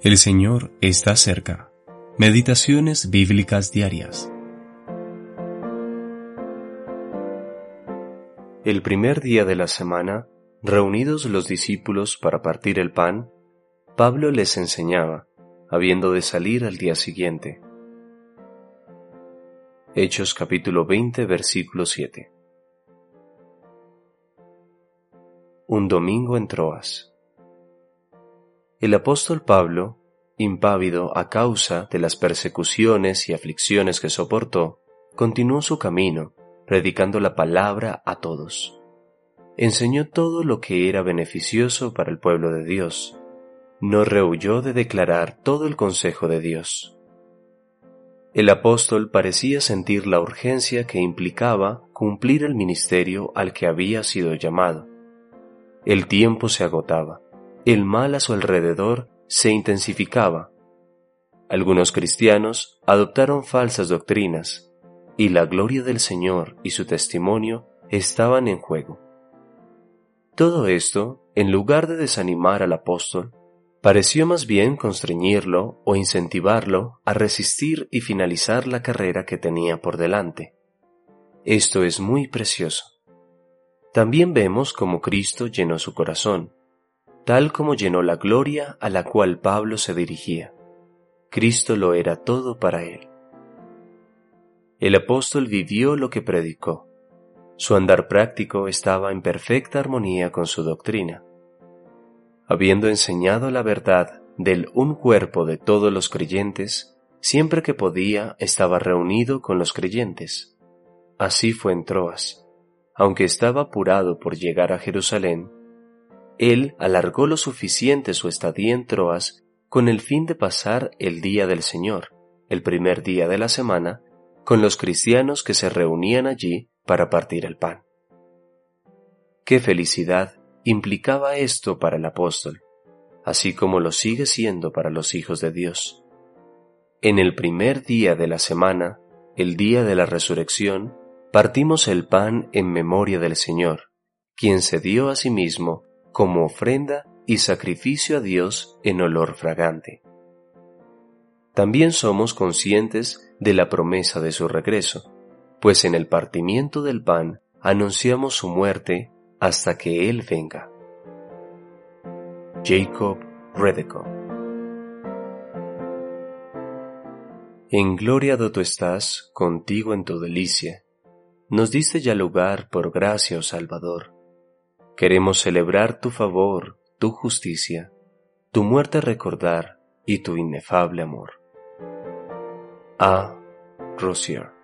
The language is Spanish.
El Señor está cerca. Meditaciones bíblicas diarias. El primer día de la semana, reunidos los discípulos para partir el pan, Pablo les enseñaba, habiendo de salir al día siguiente. Hechos capítulo 20 versículo 7. Un domingo en Troas. El apóstol Pablo, impávido a causa de las persecuciones y aflicciones que soportó, continuó su camino, predicando la palabra a todos. Enseñó todo lo que era beneficioso para el pueblo de Dios. No rehuyó de declarar todo el consejo de Dios. El apóstol parecía sentir la urgencia que implicaba cumplir el ministerio al que había sido llamado. El tiempo se agotaba el mal a su alrededor se intensificaba. Algunos cristianos adoptaron falsas doctrinas y la gloria del Señor y su testimonio estaban en juego. Todo esto, en lugar de desanimar al apóstol, pareció más bien constreñirlo o incentivarlo a resistir y finalizar la carrera que tenía por delante. Esto es muy precioso. También vemos cómo Cristo llenó su corazón, tal como llenó la gloria a la cual Pablo se dirigía. Cristo lo era todo para él. El apóstol vivió lo que predicó. Su andar práctico estaba en perfecta armonía con su doctrina. Habiendo enseñado la verdad del un cuerpo de todos los creyentes, siempre que podía estaba reunido con los creyentes. Así fue en Troas. Aunque estaba apurado por llegar a Jerusalén, él alargó lo suficiente su estadía en Troas con el fin de pasar el día del Señor, el primer día de la semana, con los cristianos que se reunían allí para partir el pan. Qué felicidad implicaba esto para el apóstol, así como lo sigue siendo para los hijos de Dios. En el primer día de la semana, el día de la resurrección, partimos el pan en memoria del Señor, quien se dio a sí mismo como ofrenda y sacrificio a Dios en olor fragante. También somos conscientes de la promesa de su regreso, pues en el partimiento del pan anunciamos su muerte hasta que Él venga. Jacob Redeco En gloria do tú estás, contigo en tu delicia. Nos diste ya lugar por gracia, oh Salvador Queremos celebrar tu favor, tu justicia, tu muerte recordar y tu inefable amor. A. Rosier